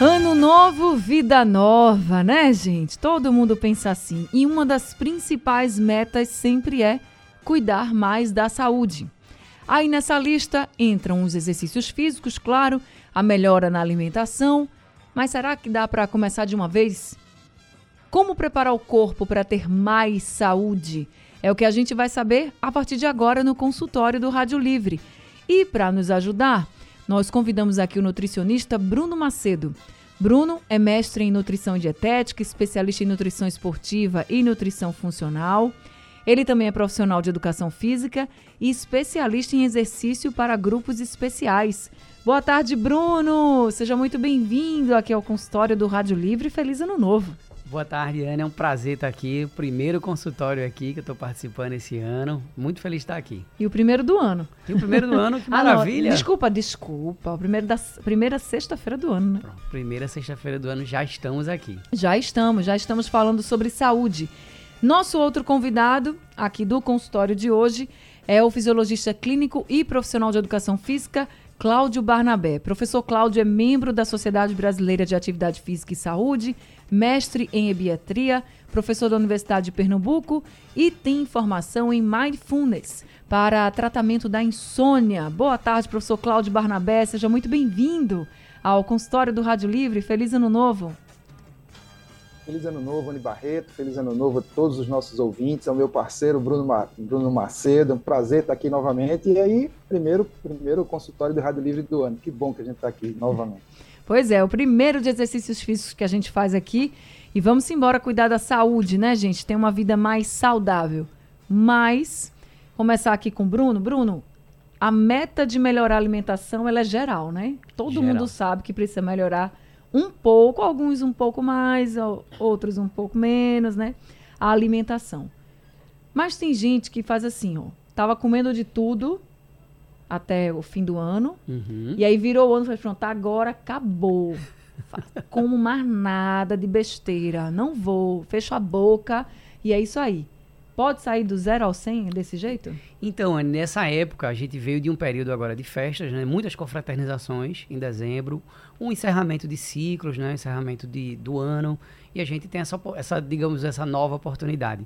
Ano novo, vida nova, né, gente? Todo mundo pensa assim. E uma das principais metas sempre é cuidar mais da saúde. Aí nessa lista entram os exercícios físicos, claro, a melhora na alimentação. Mas será que dá para começar de uma vez? Como preparar o corpo para ter mais saúde? É o que a gente vai saber a partir de agora no consultório do Rádio Livre. E para nos ajudar, nós convidamos aqui o nutricionista Bruno Macedo. Bruno é mestre em nutrição dietética, especialista em nutrição esportiva e nutrição funcional. Ele também é profissional de educação física e especialista em exercício para grupos especiais. Boa tarde, Bruno! Seja muito bem-vindo aqui ao consultório do Rádio Livre. Feliz Ano Novo! Boa tarde, Ana. É um prazer estar aqui. O primeiro consutório aqui que eu estou participando esse ano. Muito feliz de estar aqui. E o primeiro do ano. E o primeiro do ano, que maravilha. Ah, desculpa, desculpa. O primeiro da primeira sexta-feira do ano, né? Pronto, primeira sexta-feira do ano já estamos aqui. Já estamos, já estamos falando sobre saúde. Nosso outro convidado aqui do consultório de hoje é o fisiologista clínico e profissional de educação física, Cláudio Barnabé. Professor Cláudio é membro da Sociedade Brasileira de Atividade Física e Saúde, mestre em ebiatria, professor da Universidade de Pernambuco e tem formação em Mindfulness para tratamento da insônia. Boa tarde, professor Cláudio Barnabé. Seja muito bem-vindo ao consultório do Rádio Livre. Feliz Ano Novo. Feliz Ano Novo, Ani Barreto. Feliz Ano Novo a todos os nossos ouvintes, ao meu parceiro Bruno, Mar... Bruno Macedo. Um prazer estar aqui novamente. E aí, primeiro, primeiro consultório do Rádio Livre do ano. Que bom que a gente está aqui novamente. Pois é, o primeiro de exercícios físicos que a gente faz aqui. E vamos embora cuidar da saúde, né, gente? Ter uma vida mais saudável. Mas, começar aqui com o Bruno. Bruno, a meta de melhorar a alimentação ela é geral, né? Todo geral. mundo sabe que precisa melhorar um pouco, alguns um pouco mais, outros um pouco menos, né? A alimentação. Mas tem gente que faz assim, ó. Tava comendo de tudo até o fim do ano. Uhum. E aí virou o ano e falou, pronto, agora acabou. Como mais nada de besteira. Não vou. Fecho a boca e é isso aí. Pode sair do zero ao 100 desse jeito? Então, nessa época, a gente veio de um período agora de festas, né? muitas confraternizações em dezembro, um encerramento de ciclos, né? encerramento de, do ano, e a gente tem essa, essa, digamos, essa nova oportunidade.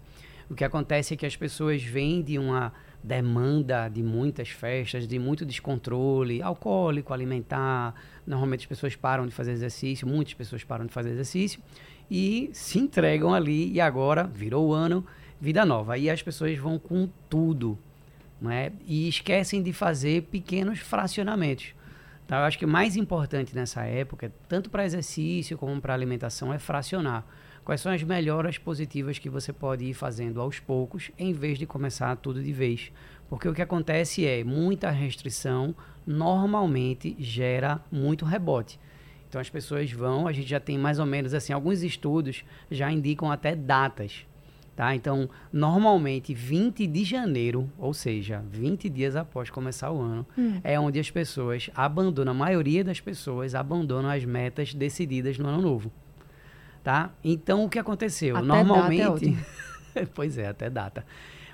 O que acontece é que as pessoas vêm de uma demanda de muitas festas, de muito descontrole alcoólico, alimentar. Normalmente as pessoas param de fazer exercício, muitas pessoas param de fazer exercício e se entregam ali, e agora virou o ano vida nova. Aí as pessoas vão com tudo, né? E esquecem de fazer pequenos fracionamentos. Então, eu acho que o mais importante nessa época, tanto para exercício como para alimentação, é fracionar. Quais são as melhoras positivas que você pode ir fazendo aos poucos, em vez de começar tudo de vez? Porque o que acontece é, muita restrição normalmente gera muito rebote. Então as pessoas vão, a gente já tem mais ou menos assim, alguns estudos já indicam até datas Tá? Então, normalmente, 20 de janeiro, ou seja, 20 dias após começar o ano, hum. é onde as pessoas abandonam, a maioria das pessoas abandonam as metas decididas no ano novo. Tá? Então, o que aconteceu? Até normalmente. Data é pois é, até data.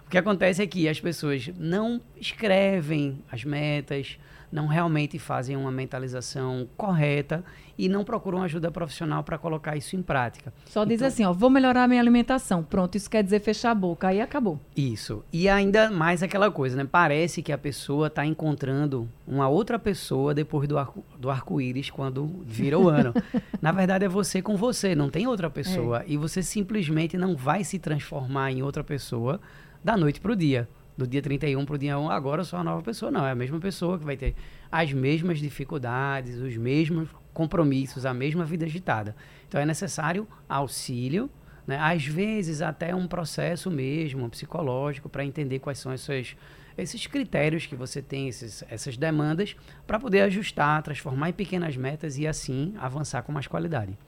O que acontece é que as pessoas não escrevem as metas, não realmente fazem uma mentalização correta e não procuram ajuda profissional para colocar isso em prática. Só então, diz assim, ó, vou melhorar a minha alimentação. Pronto, isso quer dizer fechar a boca, aí acabou. Isso. E ainda mais aquela coisa, né? Parece que a pessoa está encontrando uma outra pessoa depois do, arco, do arco-íris quando vira o ano. Na verdade, é você com você, não tem outra pessoa. É. E você simplesmente não vai se transformar em outra pessoa da noite para o dia do dia 31 para o dia 1, agora eu sou uma nova pessoa. Não, é a mesma pessoa que vai ter as mesmas dificuldades, os mesmos compromissos, a mesma vida agitada. Então é necessário auxílio, né? às vezes até um processo mesmo psicológico para entender quais são esses, esses critérios que você tem, esses, essas demandas, para poder ajustar, transformar em pequenas metas e assim avançar com mais qualidade.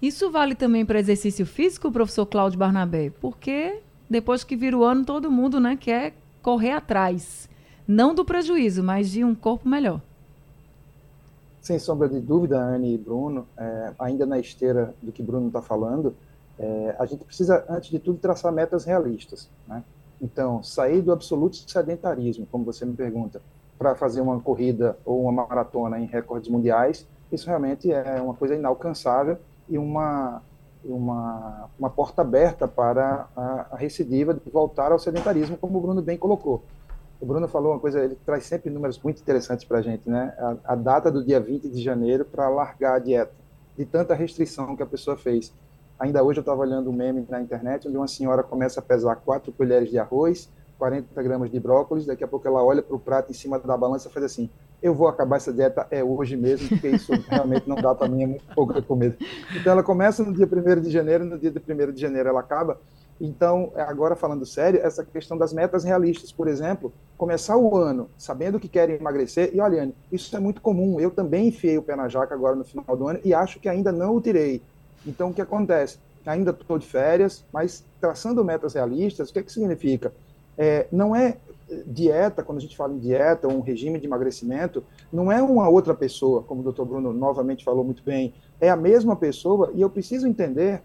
Isso vale também para exercício físico, professor Cláudio Barnabé? Porque depois que vira o ano, todo mundo né, quer correr atrás. Não do prejuízo, mas de um corpo melhor. Sem sombra de dúvida, Anne e Bruno, é, ainda na esteira do que Bruno está falando, é, a gente precisa, antes de tudo, traçar metas realistas. Né? Então, sair do absoluto sedentarismo, como você me pergunta, para fazer uma corrida ou uma maratona em recordes mundiais, isso realmente é uma coisa inalcançável e uma, uma, uma porta aberta para a, a recidiva de voltar ao sedentarismo, como o Bruno bem colocou. O Bruno falou uma coisa, ele traz sempre números muito interessantes para a gente, né? A, a, data do dia 20 de janeiro para largar a dieta, de tanta restrição que a pessoa fez. Ainda hoje eu estava olhando um meme na internet onde uma senhora começa a pesar 4 colheres de arroz, 40 gramas de brócolis, daqui a pouco ela olha para o prato em cima da balança e faz assim, eu vou acabar essa dieta é hoje mesmo, porque isso realmente não dá para mim, é muito pouco comida. Então ela começa no dia 1 de janeiro, no dia de 1 de janeiro ela acaba. Então, agora falando sério, essa questão das metas realistas, por exemplo, começar o ano sabendo que querem emagrecer, e olha, isso é muito comum, eu também enfiei o pé na jaca agora no final do ano e acho que ainda não o tirei. Então, o que acontece? Ainda estou de férias, mas traçando metas realistas, o que, é que significa? É, não é dieta, quando a gente fala em dieta ou um regime de emagrecimento, não é uma outra pessoa, como o doutor Bruno novamente falou muito bem, é a mesma pessoa e eu preciso entender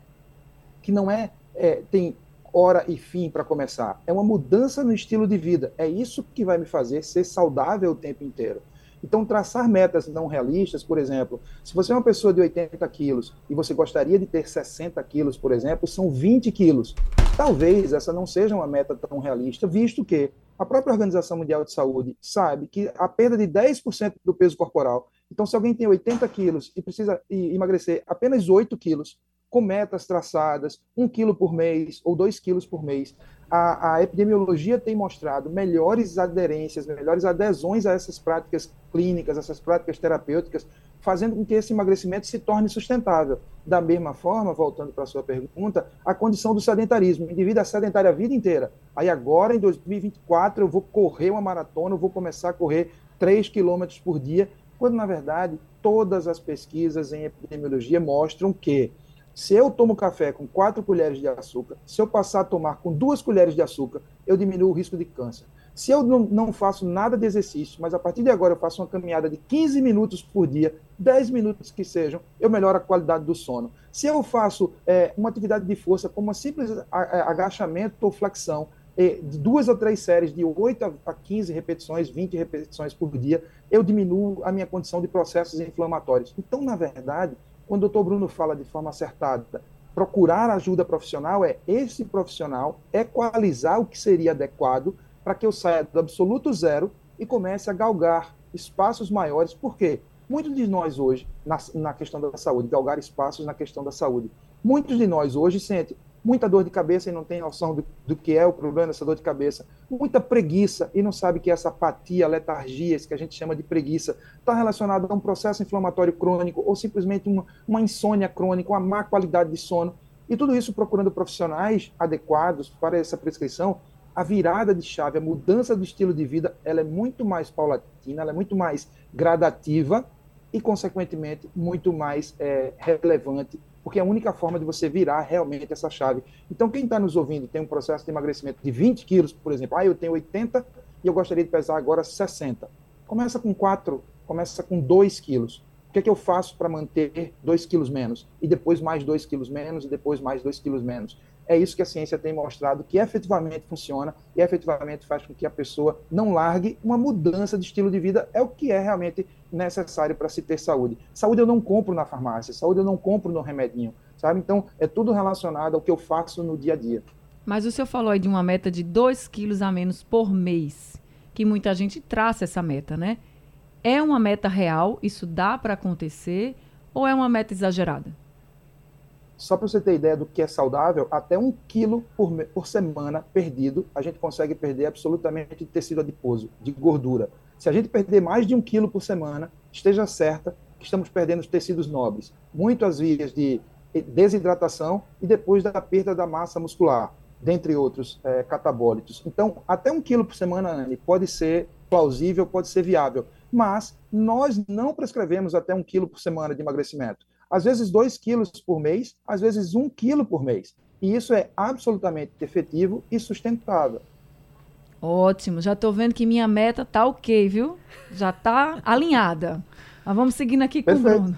que não é, é tem hora e fim para começar, é uma mudança no estilo de vida, é isso que vai me fazer ser saudável o tempo inteiro. Então, traçar metas não realistas, por exemplo, se você é uma pessoa de 80 quilos e você gostaria de ter 60 quilos, por exemplo, são 20 quilos. Talvez essa não seja uma meta tão realista, visto que a própria Organização Mundial de Saúde sabe que a perda de 10% do peso corporal, então se alguém tem 80 quilos e precisa emagrecer apenas 8 quilos, com metas traçadas, 1 quilo por mês ou 2 quilos por mês, a, a, epidemiologia tem mostrado melhores aderências, melhores adesões a essas práticas clínicas, essas práticas terapêuticas, fazendo com que esse emagrecimento se torne sustentável. Da mesma forma, voltando para a sua pergunta, a condição do sedentarismo. O indivíduo é sedentário a vida inteira. Aí agora, em 2024, eu vou correr uma maratona, eu vou começar a correr 3 quilômetros por dia, quando, na verdade, todas as pesquisas em epidemiologia mostram que se eu tomo café com quatro colheres de açúcar, se eu passar a tomar com duas colheres de açúcar, eu diminuo o risco de câncer. Se eu não, não, faço nada de exercício, mas a partir de agora eu faço uma caminhada de 15 minutos por dia, 10 minutos que sejam, eu melhoro a qualidade do sono. Se eu faço é, uma atividade de força, como um simples agachamento ou flexão, é, de duas ou três séries, de 8 a 15 repetições, 20 repetições por dia, eu diminuo a minha condição de processos inflamatórios. Então, na verdade, quando o doutor Bruno fala de forma acertada, procurar ajuda profissional é esse profissional equalizar o que seria adequado para que eu saia do absoluto zero e comece a galgar espaços maiores. Por quê? Muitos de nós hoje, na, na questão da saúde, galgar espaços na questão da saúde, muitos de nós hoje sentem muita dor de cabeça e não tem noção do, do, que é o problema dessa dor de cabeça, muita preguiça e não sabe que essa apatia, letargia, isso que a gente chama de preguiça, está relacionado a um processo inflamatório crônico ou simplesmente uma, uma insônia crônica, uma má qualidade de sono. E tudo isso procurando profissionais adequados para essa prescrição, a virada de chave, a mudança do estilo de vida, ela é muito mais paulatina, ela é muito mais gradativa e, consequentemente, muito mais é, relevante porque é a única forma de você virar realmente essa chave. Então, quem está nos ouvindo tem um processo de emagrecimento de 20 quilos, por exemplo, ah, eu tenho 80 e eu gostaria de pesar agora 60. Começa com 4, começa com 2 quilos. O que é que eu faço para manter 2 quilos menos? E depois mais 2 quilos menos, e depois mais 2 quilos menos. É isso que a ciência tem mostrado que efetivamente funciona e efetivamente faz com que a pessoa não largue uma mudança de estilo de vida. É o que é realmente necessário para se ter saúde. Saúde eu não compro na farmácia, saúde eu não compro no remedinho, sabe? Então, é tudo relacionado ao que eu faço no dia a dia. Mas o senhor falou aí de uma meta de 2 quilos a menos por mês, que muita gente traça essa meta, né? É uma meta real? Isso dá para acontecer? Ou é uma meta exagerada? Só para você ter ideia do que é saudável, até um quilo por, por semana perdido, a gente consegue perder absolutamente tecido adiposo, de gordura. Se a gente perder mais de um quilo por semana, esteja certa que estamos perdendo os tecidos nobres. Muitas vias de desidratação e depois da perda da massa muscular, dentre outros é, catabólitos. Então, até um quilo por semana, Anne, pode ser plausível, pode ser viável, mas nós não prescrevemos até um quilo por semana de emagrecimento. Às vezes 2 quilos por mês, às vezes 1 um quilo por mês. E isso é absolutamente efetivo e sustentável. Ótimo, já estou vendo que minha meta tá ok, viu? Já tá alinhada. Mas vamos seguindo aqui com Perfeito. o Bruno.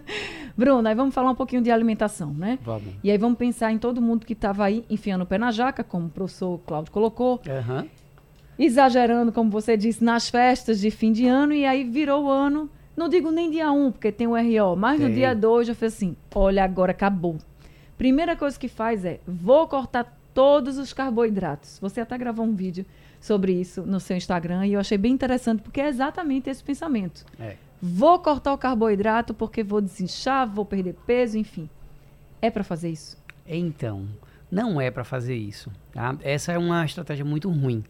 Bruno, aí vamos falar um pouquinho de alimentação, né? Vamos. E aí vamos pensar em todo mundo que estava aí enfiando o pé na jaca, como o professor Cláudio colocou. Uhum. Exagerando, como você disse, nas festas de fim de ano. E aí virou o ano, não digo nem dia 1, um, porque tem o RO, mas tem. no dia 2 eu falei assim, olha, agora acabou. Primeira coisa que faz é, vou cortar todos os carboidratos. Você até gravou um vídeo sobre isso no seu Instagram e eu achei bem interessante porque é exatamente esse pensamento. É. Vou cortar o carboidrato porque vou desinchar, vou perder peso, enfim. É para fazer isso? Então, não é para fazer isso. Tá? Essa é uma estratégia muito ruim.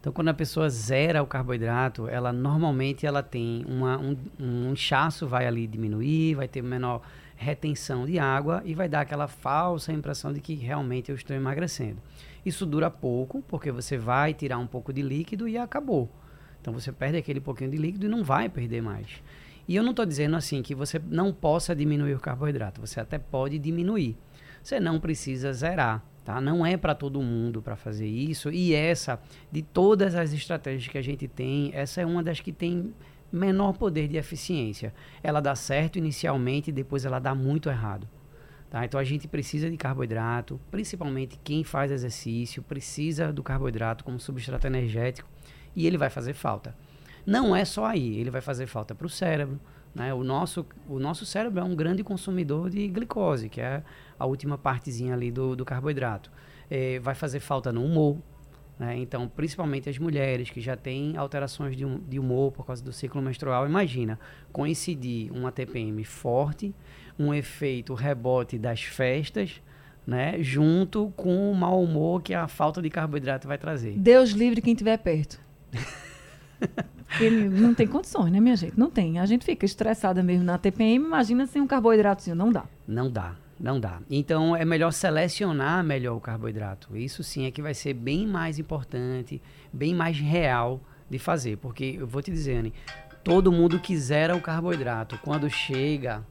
Então, quando a pessoa zera o carboidrato, ela normalmente ela tem uma, um, um inchaço vai ali diminuir, vai ter menor retenção de água e vai dar aquela falsa impressão de que realmente eu estou emagrecendo. Isso dura pouco, porque você vai tirar um pouco de líquido e acabou. Então você perde aquele pouquinho de líquido e não vai perder mais. E eu não estou dizendo assim que você não possa diminuir o carboidrato, você até pode diminuir. Você não precisa zerar, tá? Não é para todo mundo para fazer isso. E essa, de todas as estratégias que a gente tem, essa é uma das que tem menor poder de eficiência. Ela dá certo inicialmente depois ela dá muito errado. Tá? Então a gente precisa de carboidrato, principalmente quem faz exercício, precisa do carboidrato como substrato energético e ele vai fazer falta. Não é só aí, ele vai fazer falta para o cérebro. Né? O, nosso, o nosso cérebro é um grande consumidor de glicose, que é a última partezinha ali do, do carboidrato. É, vai fazer falta no humor, né? Então, principalmente as mulheres que já têm alterações de, de humor por causa do ciclo menstrual, imagina coincidir uma TPM forte, um efeito rebote das festas, né, junto com o mau humor que a falta de carboidrato vai trazer. Deus livre quem estiver perto. Ele não tem condições, né, minha gente? Não tem. A gente fica estressada mesmo na TPM, imagina sem um carboidrato, não dá. Não dá. Não dá. Então é melhor selecionar melhor o carboidrato. Isso sim é que vai ser bem mais importante, bem mais real de fazer. Porque eu vou te dizer, Anne, todo mundo quiser o carboidrato. Quando chega,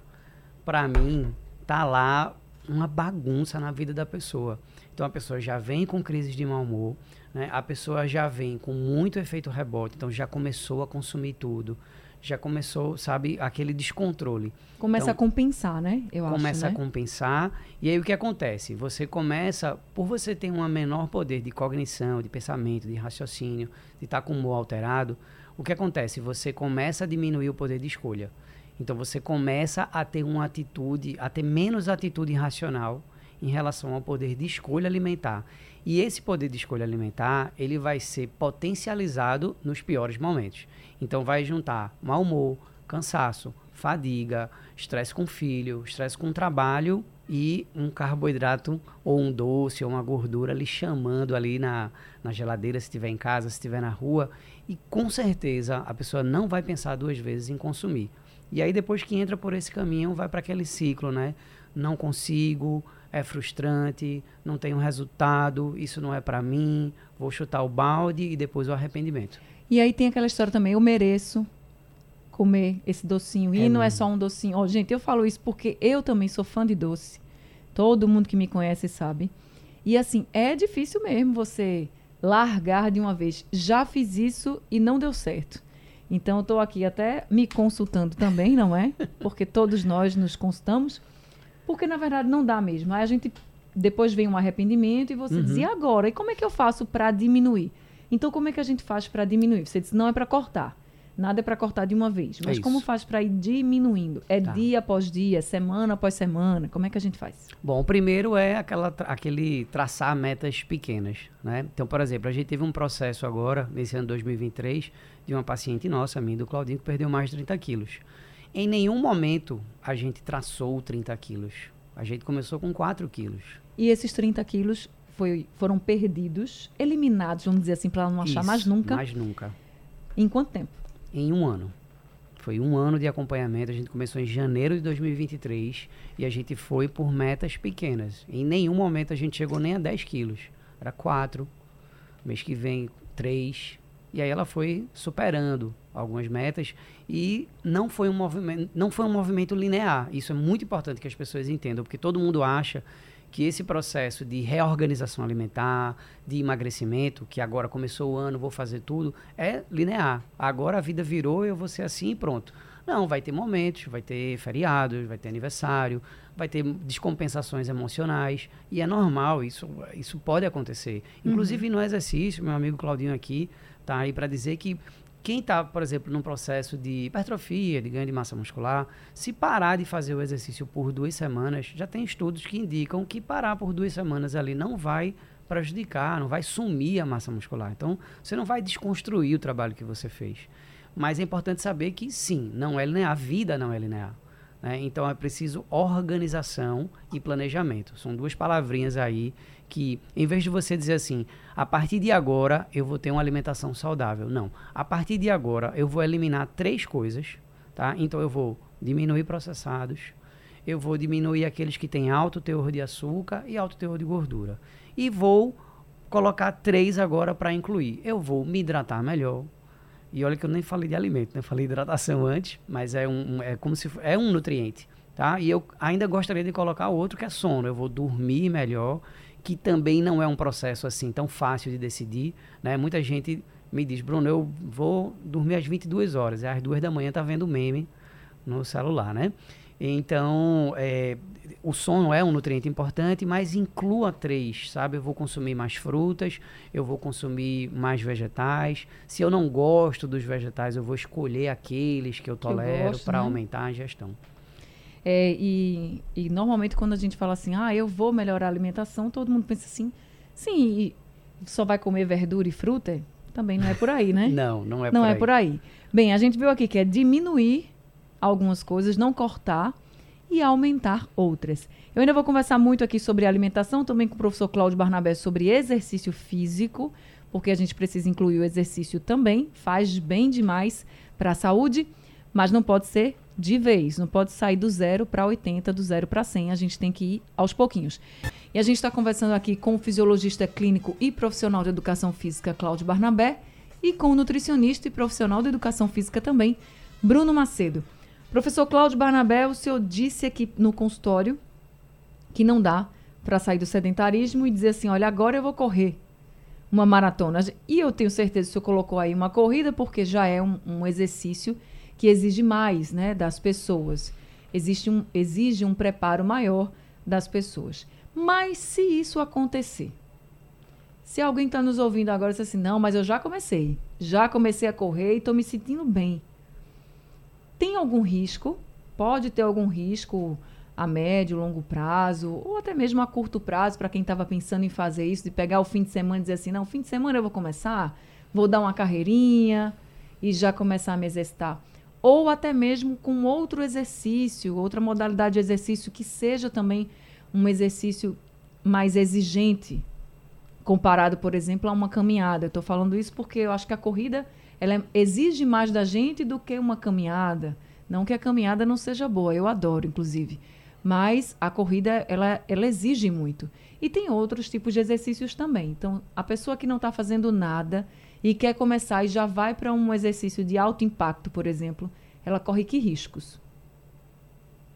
para mim, tá lá uma bagunça na vida da pessoa. Então a pessoa já vem com crises de mau humor, né? a pessoa já vem com muito efeito rebote, então já começou a consumir tudo já começou, sabe, aquele descontrole. Começa então, a compensar, né? Eu começa acho, né? a compensar. E aí o que acontece? Você começa, por você ter um menor poder de cognição, de pensamento, de raciocínio, de estar tá com o humor alterado, o que acontece? Você começa a diminuir o poder de escolha. Então você começa a ter uma atitude, a ter menos atitude racional em relação ao poder de escolha alimentar. E esse poder de escolha alimentar, ele vai ser potencializado nos piores momentos. Então vai juntar mau humor, cansaço, fadiga, estresse com filho, estresse com trabalho e um carboidrato ou um doce ou uma gordura lhe chamando ali na, na geladeira, se estiver em casa, se estiver na rua. E com certeza a pessoa não vai pensar duas vezes em consumir. E aí depois que entra por esse caminho, vai para aquele ciclo, né? Não consigo, é frustrante, não tenho resultado, isso não é para mim, vou chutar o balde e depois o arrependimento. E aí tem aquela história também, eu mereço comer esse docinho. E é não é só um docinho. Oh, gente, eu falo isso porque eu também sou fã de doce. Todo mundo que me conhece sabe. E assim, é difícil mesmo você largar de uma vez. Já fiz isso e não deu certo. Então eu estou aqui até me consultando também, não é? Porque todos nós nos consultamos. Porque na verdade não dá mesmo. Aí a gente depois vem um arrependimento e você uhum. diz, e agora? E como é que eu faço para diminuir? Então, como é que a gente faz para diminuir? Você disse, não é para cortar. Nada é para cortar de uma vez. Mas é como faz para ir diminuindo? É tá. dia após dia, semana após semana? Como é que a gente faz? Bom, o primeiro é aquela, aquele traçar metas pequenas. Né? Então, por exemplo, a gente teve um processo agora, nesse ano 2023, de uma paciente nossa, a minha do Claudinho, que perdeu mais de 30 quilos. Em nenhum momento a gente traçou 30 quilos. A gente começou com 4 quilos. E esses 30 quilos foi, foram perdidos, eliminados, vamos dizer assim, para não achar Isso, mais nunca. Mais nunca. Em quanto tempo? Em um ano. Foi um ano de acompanhamento. A gente começou em janeiro de 2023 e a gente foi por metas pequenas. Em nenhum momento a gente chegou nem a 10 quilos. Era 4. Mês que vem, 3. E aí ela foi superando algumas metas e não foi um movimento, não foi um movimento linear. Isso é muito importante que as pessoas entendam, porque todo mundo acha que esse processo de reorganização alimentar, de emagrecimento, que agora começou o ano, vou fazer tudo, é linear. Agora a vida virou, eu vou ser assim e pronto. Não, vai ter momentos, vai ter feriados, vai ter aniversário, vai ter descompensações emocionais. E é normal, isso, isso pode acontecer. Inclusive uhum. no exercício, meu amigo Claudinho aqui está aí para dizer que quem está, por exemplo, num processo de hipertrofia, de ganho de massa muscular, se parar de fazer o exercício por duas semanas, já tem estudos que indicam que parar por duas semanas ali não vai prejudicar, não vai sumir a massa muscular. Então, você não vai desconstruir o trabalho que você fez. Mas é importante saber que sim, não é linear, a vida não é linear. Né? Então é preciso organização e planejamento. São duas palavrinhas aí que, em vez de você dizer assim, a partir de agora eu vou ter uma alimentação saudável. Não. A partir de agora eu vou eliminar três coisas. Tá? Então eu vou diminuir processados, eu vou diminuir aqueles que têm alto teor de açúcar e alto teor de gordura. E vou colocar três agora para incluir. Eu vou me hidratar melhor, e olha que eu nem falei de alimento, né? Falei hidratação antes, mas é um, é como se é um nutriente, tá? E eu ainda gostaria de colocar outro que é sono. Eu vou dormir melhor, que também não é um processo assim tão fácil de decidir, né? Muita gente me diz, Bruno, eu vou dormir às 22 horas, e às 2 da manhã tá vendo meme no celular, né? Então, é, o sono é um nutriente importante, mas inclua três, sabe? Eu vou consumir mais frutas, eu vou consumir mais vegetais. Se eu não gosto dos vegetais, eu vou escolher aqueles que eu tolero para né? aumentar a ingestão. É, e, e, normalmente quando a gente fala assim, ah, eu vou melhorar a alimentação, todo mundo pensa assim, sim, só vai comer verdura e fruta? Também não é por aí, né? não, não é não por é aí. por aí. Bem, a gente viu aqui que é diminuir algumas coisas, não cortar e aumentar outras. Eu ainda vou conversar muito aqui sobre alimentação, também com o professor Cláudio Barnabé sobre exercício físico, porque a gente precisa incluir o exercício também, faz bem demais para a saúde, mas não pode ser de vez, não pode sair do zero para 80, do zero para 100, a gente tem que ir aos pouquinhos. E a gente está conversando aqui com o fisiologista clínico e profissional de educação física, Cláudio Barnabé, e com o nutricionista e profissional de educação física também, Bruno Macedo. Professor Cláudio Barnabé, o senhor disse aqui no consultório que não dá para sair do sedentarismo e dizer assim: olha, agora eu vou correr uma maratona. E eu tenho certeza que o senhor colocou aí uma corrida, porque já é um, um exercício que exige mais né, das pessoas. Existe um, exige um preparo maior das pessoas. Mas se isso acontecer, se alguém está nos ouvindo agora e diz assim, não, mas eu já comecei, já comecei a correr e estou me sentindo bem. Tem algum risco? Pode ter algum risco a médio, longo prazo, ou até mesmo a curto prazo, para quem estava pensando em fazer isso, de pegar o fim de semana e dizer assim: não, fim de semana eu vou começar, vou dar uma carreirinha e já começar a me exercitar. Ou até mesmo com outro exercício, outra modalidade de exercício que seja também um exercício mais exigente, comparado, por exemplo, a uma caminhada. Eu estou falando isso porque eu acho que a corrida ela exige mais da gente do que uma caminhada. Não que a caminhada não seja boa, eu adoro, inclusive. Mas a corrida, ela, ela exige muito. E tem outros tipos de exercícios também. Então, a pessoa que não está fazendo nada e quer começar e já vai para um exercício de alto impacto, por exemplo, ela corre que riscos?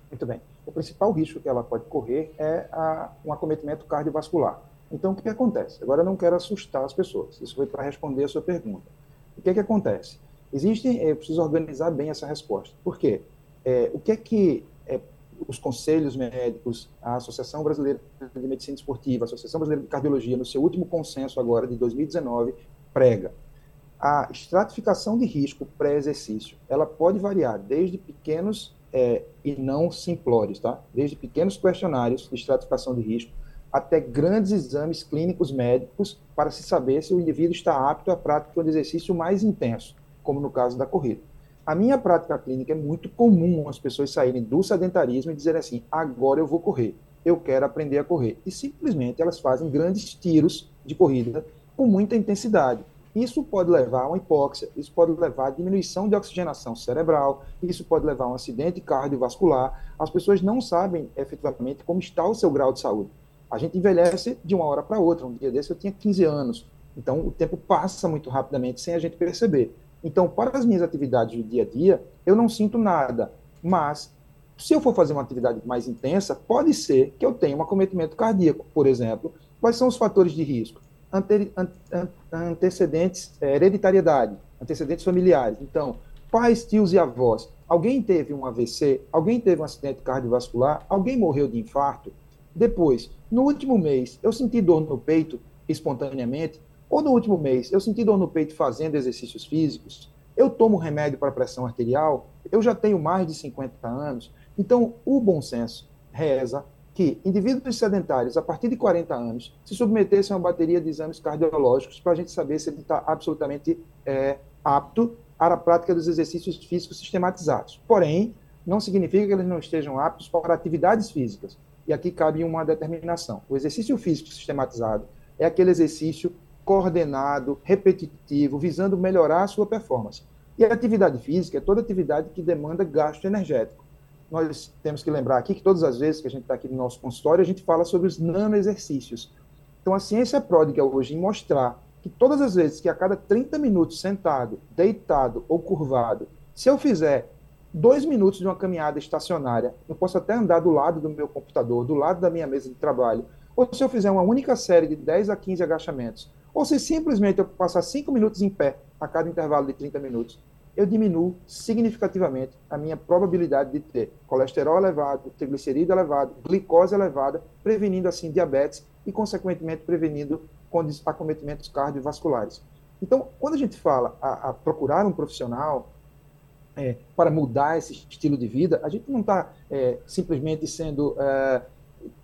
Muito bem. O principal risco que ela pode correr é a, um acometimento cardiovascular. Então, o que, que acontece? Agora, eu não quero assustar as pessoas. Isso foi para responder a sua pergunta. O que que acontece? Existem, eu preciso organizar bem essa resposta. Por quê? É, o que é que é, os conselhos médicos, a Associação Brasileira de Medicina Esportiva, a Associação Brasileira de Cardiologia, no seu último consenso agora de 2019, prega? A estratificação de risco pré-exercício, ela pode variar desde pequenos é, e não simplórios, tá? Desde pequenos questionários de estratificação de risco até grandes exames clínicos médicos para se saber se o indivíduo está apto à prática de exercício mais intenso, como no caso da corrida. A minha prática clínica é muito comum as pessoas saírem do sedentarismo e dizerem assim: agora eu vou correr, eu quero aprender a correr. E simplesmente elas fazem grandes tiros de corrida com muita intensidade. Isso pode levar a uma hipóxia, isso pode levar a diminuição de oxigenação cerebral, isso pode levar a um acidente cardiovascular. As pessoas não sabem efetivamente como está o seu grau de saúde. A gente envelhece de uma hora para outra. Um dia desse eu tinha 15 anos. Então o tempo passa muito rapidamente sem a gente perceber. Então, para as minhas atividades do dia a dia, eu não sinto nada. Mas, se eu for fazer uma atividade mais intensa, pode ser que eu tenha um acometimento cardíaco, por exemplo. Quais são os fatores de risco? Ante, antecedentes, é, hereditariedade, antecedentes familiares. Então, pais, tios e avós. Alguém teve um AVC? Alguém teve um acidente cardiovascular? Alguém morreu de infarto? Depois, no último mês, eu senti dor no peito espontaneamente? Ou no último mês, eu senti dor no peito fazendo exercícios físicos? Eu tomo remédio para pressão arterial? Eu já tenho mais de 50 anos? Então, o bom senso reza que indivíduos sedentários, a partir de 40 anos, se submetessem a uma bateria de exames cardiológicos para a gente saber se ele está absolutamente é, apto à prática dos exercícios físicos sistematizados. Porém, não significa que eles não estejam aptos para atividades físicas. E aqui cabe uma determinação. O exercício físico sistematizado é aquele exercício coordenado, repetitivo, visando melhorar a sua performance. E a atividade física é toda atividade que demanda gasto energético. Nós temos que lembrar aqui que todas as vezes que a gente está aqui no nosso consultório, a gente fala sobre os nanoexercícios. Então, a ciência pródiga hoje em mostrar que todas as vezes que a cada 30 minutos sentado, deitado ou curvado, se eu fizer dois minutos de uma caminhada estacionária, eu posso até andar do lado do meu computador, do lado da minha mesa de trabalho, ou se eu fizer uma única série de 10 a 15 agachamentos, ou se simplesmente eu passar 5 minutos em pé a cada intervalo de 30 minutos, eu diminuo significativamente a minha probabilidade de ter colesterol elevado, triglicerídeo elevado, glicose elevada, prevenindo assim diabetes e, consequentemente, prevenindo acometimentos cardiovasculares. Então, quando a gente fala a, a procurar um profissional é, para mudar esse estilo de vida, a gente não está é, simplesmente sendo. É,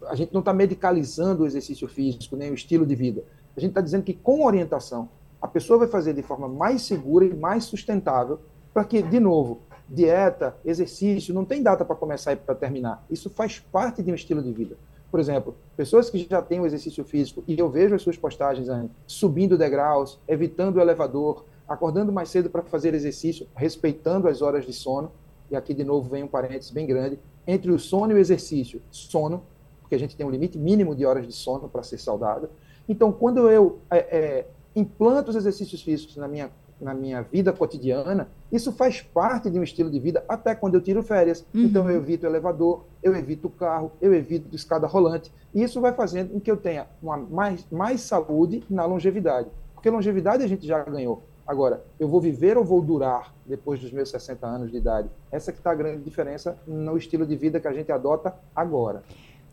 a gente não está medicalizando o exercício físico, nem o estilo de vida. A gente está dizendo que com orientação, a pessoa vai fazer de forma mais segura e mais sustentável, para que, de novo, dieta, exercício, não tem data para começar e para terminar. Isso faz parte de um estilo de vida. Por exemplo, pessoas que já têm o exercício físico, e eu vejo as suas postagens, subindo degraus, evitando o elevador, acordando mais cedo para fazer exercício, respeitando as horas de sono, e aqui de novo vem um parênteses bem grande, entre o sono e o exercício, sono, porque a gente tem um limite mínimo de horas de sono para ser saudável. Então, quando eu é, é, implanto os exercícios físicos na minha, na minha vida cotidiana, isso faz parte de um estilo de vida até quando eu tiro férias. Uhum. Então eu evito elevador, eu evito o carro, eu evito escada rolante. E isso vai fazendo com que eu tenha uma mais, mais saúde na longevidade. Porque longevidade a gente já ganhou. Agora, eu vou viver ou vou durar depois dos meus 60 anos de idade? Essa que está a grande diferença no estilo de vida que a gente adota agora.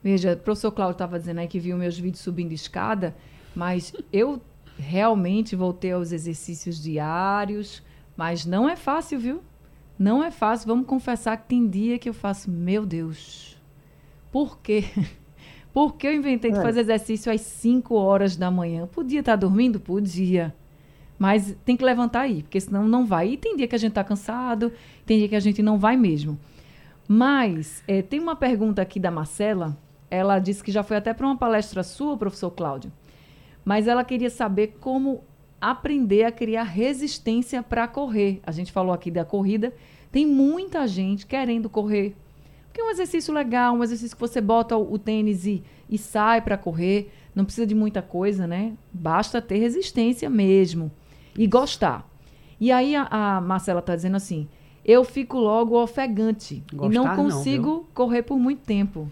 Veja, o professor Cláudio estava dizendo aí que viu meus vídeos subindo escada, mas eu realmente voltei aos exercícios diários, mas não é fácil, viu? Não é fácil. Vamos confessar que tem dia que eu faço, meu Deus, por quê? Por que eu inventei de é. fazer exercício às 5 horas da manhã? Podia estar dormindo? Podia. Mas tem que levantar aí, porque senão não vai. E tem dia que a gente está cansado, tem dia que a gente não vai mesmo. Mas é, tem uma pergunta aqui da Marcela. Ela disse que já foi até para uma palestra sua, professor Cláudio mas ela queria saber como aprender a criar resistência para correr. A gente falou aqui da corrida, tem muita gente querendo correr. Porque é um exercício legal, um exercício que você bota o, o tênis e, e sai para correr, não precisa de muita coisa, né? Basta ter resistência mesmo e gostar. E aí a, a Marcela está dizendo assim: eu fico logo ofegante Gostar, e não consigo não, correr por muito tempo.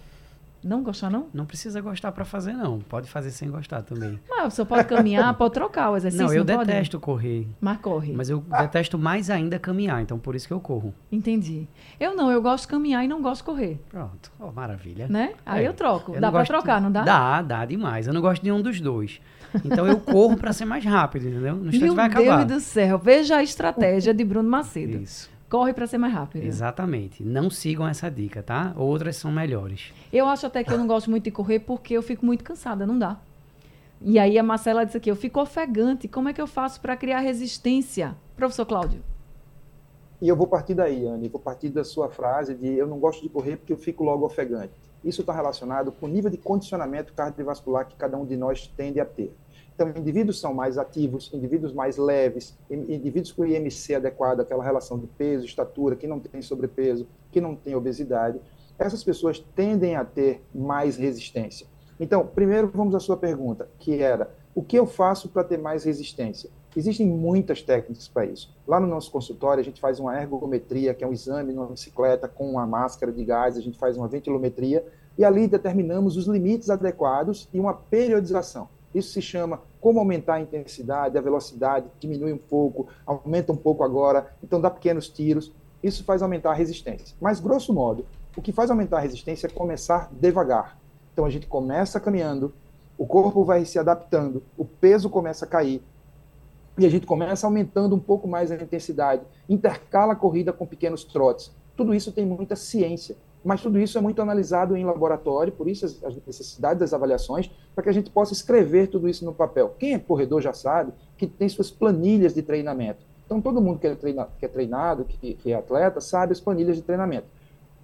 Não gostar, não? Não precisa gostar para fazer, não. Pode fazer sem gostar também. Mas você pode caminhar, pode trocar o exercício. Não, eu não detesto pode? correr. Mas corre. Mas eu detesto mais ainda caminhar, então por isso que eu corro. Entendi. Eu não, eu gosto de caminhar e não gosto de correr. Pronto. Oh, maravilha. Né? Aí é. eu troco. Eu dá para trocar, não dá? Dá, dá demais. Eu não gosto de nenhum dos dois. Então eu corro para ser mais rápido, entendeu? No instante Meu vai acabar. Meu Deus do céu. Veja a estratégia de Bruno Macedo. Isso corre para ser mais rápido. Exatamente. Não sigam essa dica, tá? Outras são melhores. Eu acho até que eu não gosto muito de correr porque eu fico muito cansada, não dá. E aí a Marcela disse aqui, eu fico ofegante, como é que eu faço para criar resistência? Professor Cláudio. E eu vou partir daí, Anne, vou partir da sua frase de eu não gosto de correr porque eu fico logo ofegante. Isso está relacionado com o nível de condicionamento cardiovascular que cada um de nós tende a ter. Então, indivíduos são mais ativos, indivíduos mais leves, indivíduos com IMC adequado, aquela relação de peso, estatura, que não tem sobrepeso, que não tem obesidade, essas pessoas tendem a ter mais resistência. Então, primeiro vamos à sua pergunta, que era: o que eu faço para ter mais resistência? Existem muitas técnicas para isso. Lá no nosso consultório, a gente faz uma ergometria, que é um exame numa bicicleta com uma máscara de gás, a gente faz uma ventilometria, e ali determinamos os limites adequados e uma periodização. Isso se chama como aumentar a intensidade, a velocidade, diminui um pouco, aumenta um pouco agora, então dá pequenos tiros. Isso faz aumentar a resistência. Mas, grosso modo, o que faz aumentar a resistência é começar devagar. Então a gente começa caminhando, o corpo vai se adaptando, o peso começa a cair, e a gente começa aumentando um pouco mais a intensidade, intercala a corrida com pequenos trotes. Tudo isso tem muita ciência, mas tudo isso é muito analisado em laboratório, por isso as, necessidades das avaliações, para que a gente possa escrever tudo isso no papel. Quem é corredor já sabe que tem suas planilhas de treinamento. Então, todo mundo que é, treina, que é treinado, que, que é atleta, sabe as planilhas de treinamento.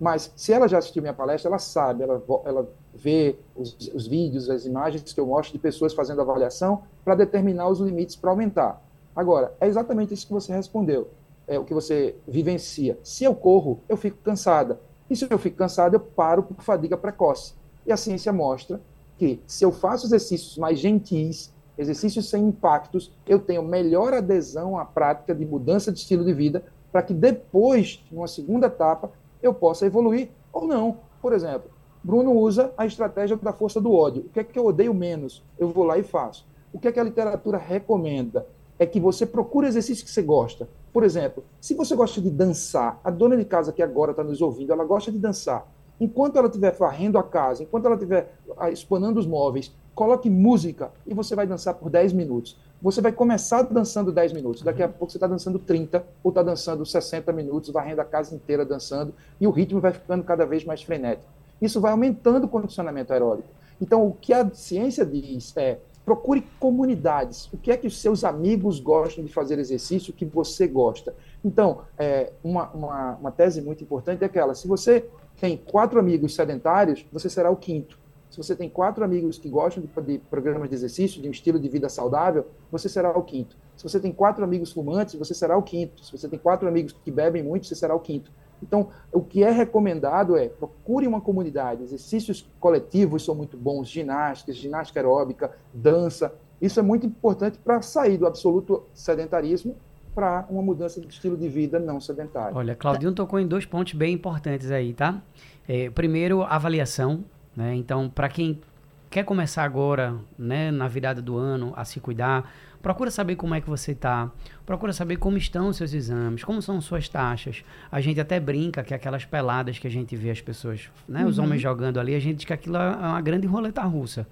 Mas se ela já assistiu minha palestra, ela sabe, ela, ela vê os, os vídeos, as imagens que eu mostro de pessoas fazendo avaliação para determinar os limites para aumentar. Agora, é exatamente isso que você respondeu, é o que você vivencia. Se eu corro, eu fico cansada. E se eu fico cansada, eu paro por fadiga precoce. E a ciência mostra que se eu faço exercícios mais gentis, exercícios sem impactos, eu tenho melhor adesão à prática de mudança de estilo de vida, para que depois, numa segunda etapa, eu possa evoluir ou não. Por exemplo, Bruno usa a estratégia da força do ódio. O que é que eu odeio menos? Eu vou lá e faço. O que é que a literatura recomenda? É que você procure exercícios que você gosta. Por exemplo, se você gosta de dançar, a dona de casa que agora está nos ouvindo, ela gosta de dançar. Enquanto ela estiver varrendo a casa, enquanto ela estiver ah, expanando os móveis, coloque música e você vai dançar por 10 minutos. Você vai começar dançando 10 minutos, daqui a uhum. pouco você está dançando 30 ou está dançando 60 minutos, varrendo a casa inteira dançando, e o ritmo vai ficando cada vez mais frenético. Isso vai aumentando o condicionamento aeróbico. Então, o que a ciência diz é procure comunidades. O que é que os seus amigos gostam de fazer exercício que você gosta? Então, é, uma, uma, uma tese muito importante é aquela: se você tem quatro amigos sedentários, você será o quinto. Se você tem quatro amigos que gostam de, de, programas de exercício, de um estilo de vida saudável, você será o quinto. Se você tem quatro amigos fumantes, você será o quinto. Se você tem quatro amigos que bebem muito, você será o quinto. Então, o que é recomendado é procure uma comunidade. Exercícios coletivos são muito bons, ginástica, ginástica aeróbica, dança. Isso é muito importante para sair do absoluto sedentarismo para uma mudança de estilo de vida não sedentário. Olha, Claudinho tocou em dois pontos bem importantes aí, tá? É, primeiro, avaliação. Né? Então, para quem quer começar agora, né, na virada do ano, a se cuidar, procura saber como é que você está, procura saber como estão os seus exames, como são suas taxas. A gente até brinca que aquelas peladas que a gente vê as pessoas, né, uhum. os homens jogando ali, a gente diz que aquilo é uma grande roleta russa.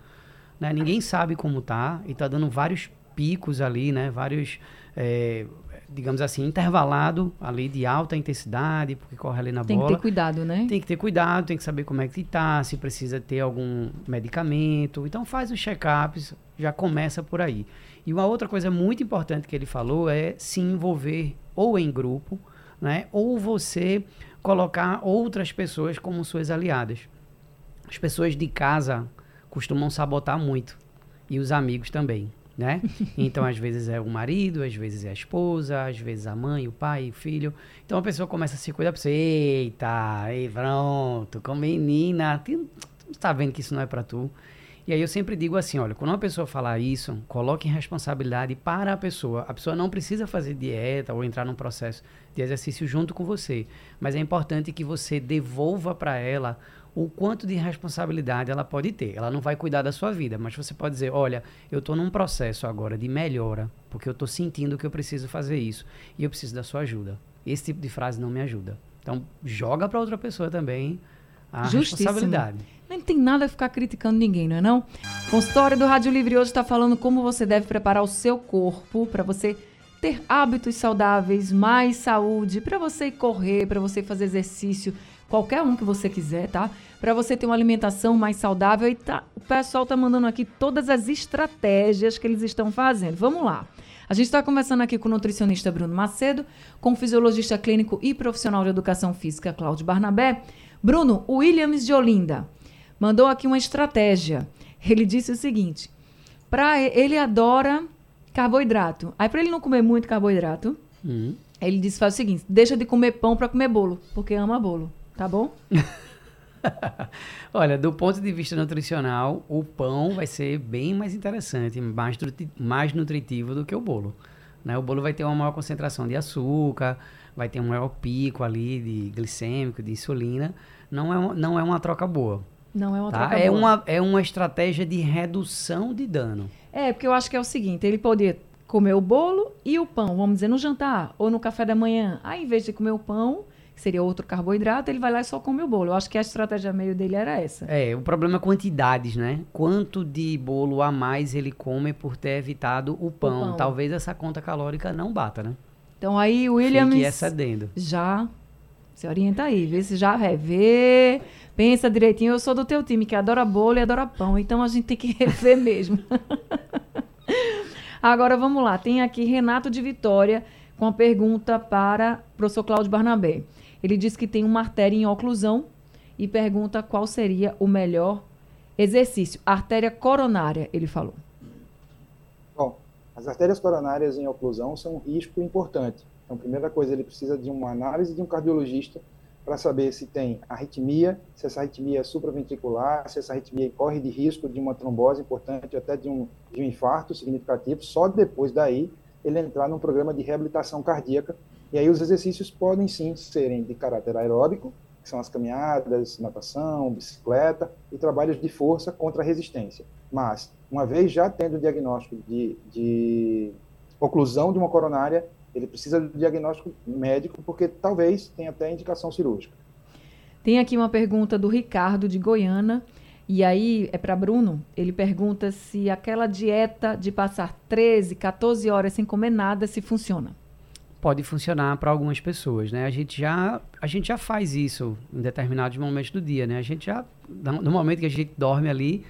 Né? Ninguém sabe como tá e tá dando vários picos ali, né, vários é, digamos assim, intervalado ali de alta intensidade, porque corre ali na tem bola. Tem que ter cuidado, né? Tem que ter cuidado, tem que saber como é que está, se precisa ter algum medicamento. Então faz os check-ups, já começa por aí. E uma outra coisa muito importante que ele falou é se envolver ou em grupo, né? Ou você colocar outras pessoas como suas aliadas. As pessoas de casa costumam sabotar muito e os amigos também né? Então, às vezes é o marido, às vezes é a esposa, às vezes a mãe, o pai, o filho. Então, a pessoa começa a se cuidar para você. Eita, ei, pronto, com menina, tu está vendo que isso não é para tu. E aí eu sempre digo assim, olha, quando uma pessoa falar isso, coloque responsabilidade para a pessoa. A pessoa não precisa fazer dieta ou entrar num processo de exercício junto com você, mas é importante que você devolva para ela o quanto de responsabilidade ela pode ter. Ela não vai cuidar da sua vida, mas você pode dizer: olha, eu estou num processo agora de melhora, porque eu estou sentindo que eu preciso fazer isso e eu preciso da sua ajuda. Esse tipo de frase não me ajuda. Então, joga para outra pessoa também a Justíssimo. responsabilidade. Não tem nada a ficar criticando ninguém, não é não? Consultório do Rádio Livre hoje está falando como você deve preparar o seu corpo para você ter hábitos saudáveis, mais saúde, para você correr, para você fazer exercício, qualquer um que você quiser, tá? Para você ter uma alimentação mais saudável. E tá, o pessoal tá mandando aqui todas as estratégias que eles estão fazendo. Vamos lá. A gente está conversando aqui com o nutricionista Bruno Macedo, com o fisiologista clínico e profissional de educação física Cláudio Barnabé. Bruno, o Williams de Olinda mandou aqui uma estratégia. Ele disse o seguinte: para ele adora carboidrato. Aí para ele não comer muito carboidrato, uhum. ele disse faz o seguinte: deixa de comer pão para comer bolo, porque ama bolo. Tá bom? Olha, do ponto de vista nutricional, o pão vai ser bem mais interessante, mais, mais nutritivo do que o bolo. Né? O bolo vai ter uma maior concentração de açúcar, vai ter um maior pico ali de glicêmico, de insulina. Não é, uma, não é uma troca boa. Não é uma tá? troca é boa. Uma, é uma estratégia de redução de dano. É, porque eu acho que é o seguinte, ele poderia comer o bolo e o pão, vamos dizer, no jantar ou no café da manhã. Aí, em vez de comer o pão, que seria outro carboidrato, ele vai lá e só come o bolo. Eu acho que a estratégia meio dele era essa. É, o problema é quantidades, né? Quanto de bolo a mais ele come por ter evitado o pão. O pão. Talvez essa conta calórica não bata, né? Então aí Williams Fique excedendo. já se orienta aí, vê se já revê, pensa direitinho. Eu sou do teu time que adora bolo e adora pão, então a gente tem que rever mesmo. Agora vamos lá, tem aqui Renato de Vitória com a pergunta para o professor Cláudio Barnabé. Ele diz que tem uma artéria em oclusão e pergunta qual seria o melhor exercício. Artéria coronária, ele falou. As artérias coronárias em oclusão são um risco importante. Então, primeira coisa, ele precisa de uma análise de um cardiologista para saber se tem arritmia, se essa arritmia é supraventricular, se essa arritmia corre de risco de uma trombose importante, até de um, de um infarto significativo. Só depois daí ele entrar num programa de reabilitação cardíaca. E aí os exercícios podem sim serem de caráter aeróbico, que são as caminhadas, natação, bicicleta e trabalhos de força contra a resistência. Mas, uma vez já tendo o diagnóstico de, de oclusão de uma coronária, ele precisa do diagnóstico médico, porque talvez tenha até indicação cirúrgica. Tem aqui uma pergunta do Ricardo de Goiânia. E aí é para Bruno. Ele pergunta se aquela dieta de passar 13, 14 horas sem comer nada se funciona. Pode funcionar para algumas pessoas, né? A gente já a gente já faz isso em determinados momentos do dia, né? A gente já no momento que a gente dorme ali,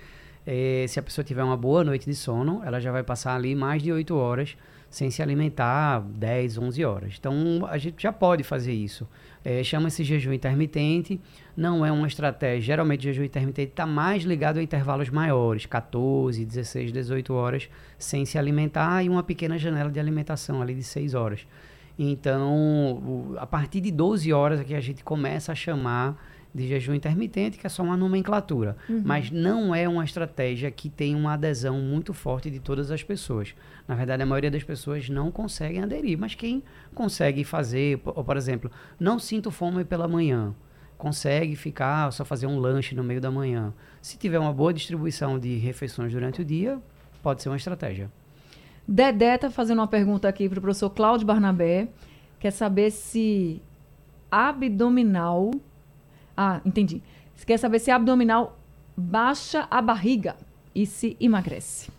eh, se a pessoa tiver uma boa noite de sono, ela já vai passar ali mais de 8 horas sem se alimentar 10, 11 horas. Então, a gente já pode fazer isso. É, Chama-se jejum intermitente, não é uma estratégia. Geralmente, jejum intermitente está mais ligado a intervalos maiores, 14, 16, 18 horas, sem se alimentar e uma pequena janela de alimentação ali de 6 horas. Então, a partir de 12 horas é que a gente começa a chamar de jejum intermitente, que é só uma nomenclatura. Uhum. Mas não é uma estratégia que tem uma adesão muito forte de todas as pessoas. Na verdade, a maioria das pessoas não conseguem aderir. Mas quem consegue fazer, ou, por exemplo, não sinto fome pela manhã, consegue ficar, só fazer um lanche no meio da manhã. Se tiver uma boa distribuição de refeições durante o dia, pode ser uma estratégia. Dedé está fazendo uma pergunta aqui para o professor Cláudio Barnabé. Quer saber se abdominal. Ah, entendi. Quer saber se abdominal baixa a barriga e se emagrece.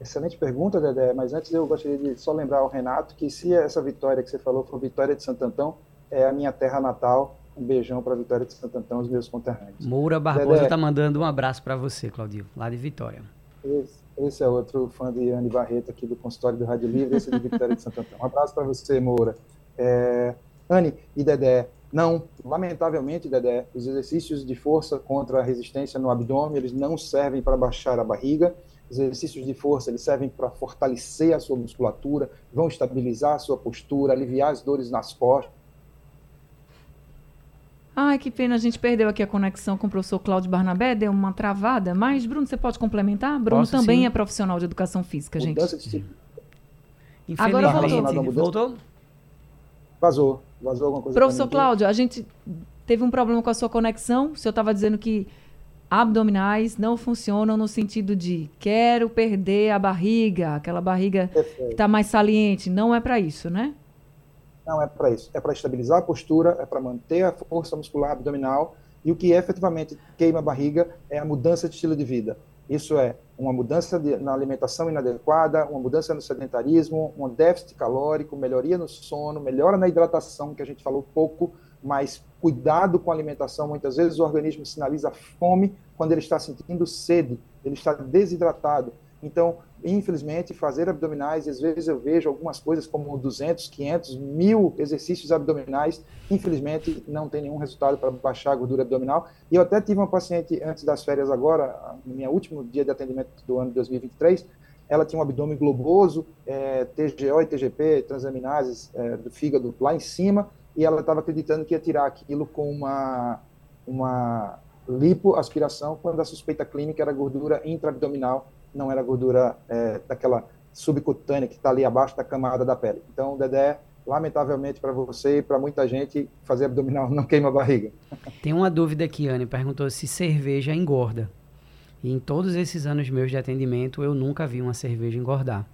Excelente pergunta, Dedé. Mas antes eu gostaria de só lembrar ao Renato que se essa vitória que você falou for Vitória de Santo Antão, é a minha terra natal. Um beijão para a Vitória de Santo Antão, os meus conterrâneos. Moura Barbosa está mandando um abraço para você, Claudio, lá de Vitória. Esse, esse, é outro fã de Anne Barreto aqui do consultório do Rádio Livre, esse é de Vitória de Santo Antão. Um abraço para você, Moura. É, Anne e Dedé, não, lamentavelmente, Dedé, os exercícios de força contra a resistência no abdômen, eles não servem para baixar a barriga. Os exercícios de força, eles servem para fortalecer a sua musculatura, vão estabilizar a sua postura, aliviar as dores nas costas. Ai, que pena, a gente perdeu aqui a conexão com o professor Cláudio Barnabé, deu uma travada, mas, Bruno, você pode complementar? Bruno Posso, também sim. é profissional de educação física, gente. Mudança de tipo. Agora voltou. voltou? Vazou, vazou alguma coisa. Professor? Cláudio, a gente teve um problema com a sua conexão. O senhor estava dizendo que abdominais não funcionam no sentido de quero perder a barriga, aquela barriga que está mais saliente. Não é para isso, né? Não é para isso. É para estabilizar a postura, é para manter a força muscular abdominal. E o que efetivamente queima a barriga é a mudança de estilo de vida. Isso é uma mudança de, na alimentação inadequada, uma mudança no sedentarismo, um déficit calórico, melhoria no sono, melhora na hidratação, que a gente falou pouco, mas cuidado com a alimentação. Muitas vezes o organismo sinaliza fome quando ele está sentindo sede, ele está desidratado. Então, infelizmente, fazer abdominais, às vezes eu vejo algumas coisas como 200, 500, mil exercícios abdominais, infelizmente não tem nenhum resultado para baixar a gordura abdominal. E eu até tive uma paciente antes das férias agora, no meu último dia de atendimento do ano de 2023, ela tinha um abdômen globoso, é, TGO e TGP, transaminases é, do fígado lá em cima, e ela estava acreditando que ia tirar aquilo com uma, uma lipoaspiração, quando a suspeita clínica era gordura intraabdominal, não era gordura é, daquela subcutânea que está ali abaixo da camada da pele. Então, Dedé, lamentavelmente para você e para muita gente, fazer abdominal não queima a barriga. Tem uma dúvida aqui, Anne, perguntou se cerveja engorda. E em todos esses anos meus de atendimento, eu nunca vi uma cerveja engordar.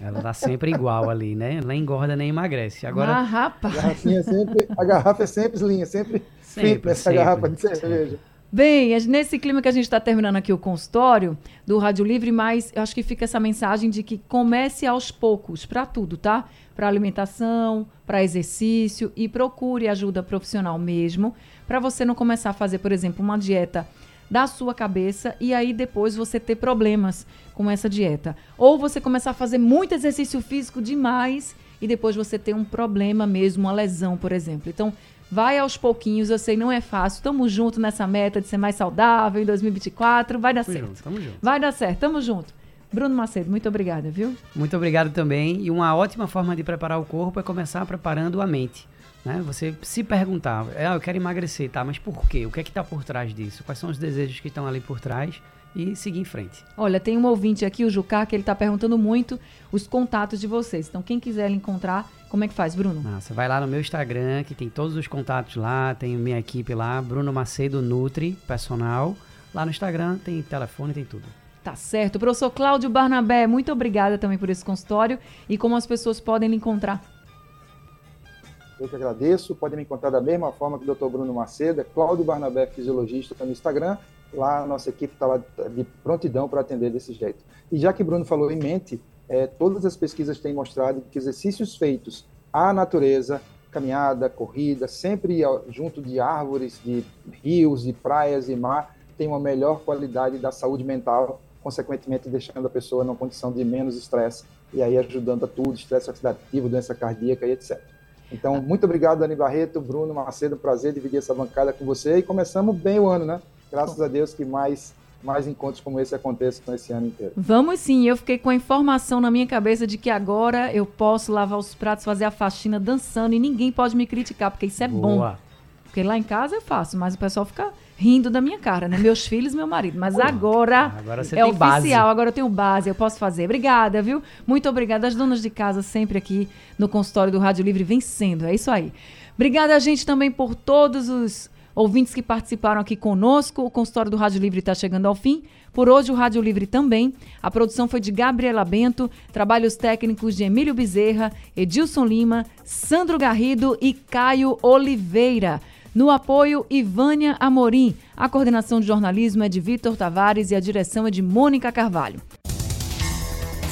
Ela tá sempre igual ali, né? Ela engorda nem emagrece. Agora, ah, rapaz. A, é sempre, a garrafa é sempre linha, sempre, sempre fit nessa sempre, garrafa de cerveja. Bem, nesse clima que a gente está terminando aqui o consultório do Rádio Livre, mas eu acho que fica essa mensagem de que comece aos poucos para tudo, tá? Para alimentação, para exercício e procure ajuda profissional mesmo, para você não começar a fazer, por exemplo, uma dieta da sua cabeça e aí depois você ter problemas com essa dieta. Ou você começar a fazer muito exercício físico demais e depois você ter um problema mesmo, uma lesão, por exemplo. Então, Vai aos pouquinhos, eu sei, não é fácil. Tamo junto nessa meta de ser mais saudável em 2024. Vai dar tamo certo. Junto, tamo junto. Vai dar certo, tamo junto. Bruno Macedo, muito obrigada, viu? Muito obrigado também. E uma ótima forma de preparar o corpo é começar preparando a mente. Né? Você se perguntar, ah, eu quero emagrecer, tá? Mas por quê? O que é que está por trás disso? Quais são os desejos que estão ali por trás? E seguir em frente. Olha, tem um ouvinte aqui, o Jucá, que ele está perguntando muito os contatos de vocês. Então, quem quiser encontrar, como é que faz, Bruno? Ah, você vai lá no meu Instagram, que tem todos os contatos lá, tem minha equipe lá, Bruno Macedo Nutri, personal. Lá no Instagram tem telefone, tem tudo. Tá certo. Professor Cláudio Barnabé, muito obrigada também por esse consultório e como as pessoas podem lhe encontrar. Eu que agradeço. Podem me encontrar da mesma forma que o Dr. Bruno Macedo, é Cláudio Barnabé, fisiologista, no Instagram lá a nossa equipe está lá de prontidão para atender desse jeito. E já que Bruno falou em mente, é, todas as pesquisas têm mostrado que exercícios feitos à natureza, caminhada, corrida, sempre junto de árvores, de rios, de praias e mar, tem uma melhor qualidade da saúde mental, consequentemente deixando a pessoa numa condição de menos estresse e aí ajudando a tudo, estresse oxidativo, doença cardíaca e etc. Então, muito obrigado, Dani Barreto, Bruno Macedo, prazer dividir essa bancada com você e começamos bem o ano, né? Graças a Deus que mais mais encontros como esse aconteçam esse ano inteiro. Vamos sim, eu fiquei com a informação na minha cabeça de que agora eu posso lavar os pratos, fazer a faxina dançando e ninguém pode me criticar, porque isso é Boa. bom. Porque lá em casa eu faço, mas o pessoal fica rindo da minha cara, né? Meus filhos, meu marido. Mas agora, ah, agora é oficial, base. agora eu tenho base, eu posso fazer. Obrigada, viu? Muito obrigada. As donas de casa sempre aqui no consultório do Rádio Livre vencendo. É isso aí. Obrigada, gente, também por todos os ouvintes que participaram aqui conosco. O consultório do Rádio Livre está chegando ao fim. Por hoje, o Rádio Livre também. A produção foi de Gabriela Bento, trabalhos técnicos de Emílio Bezerra, Edilson Lima, Sandro Garrido e Caio Oliveira. No apoio, Ivânia Amorim. A coordenação de jornalismo é de Vitor Tavares e a direção é de Mônica Carvalho.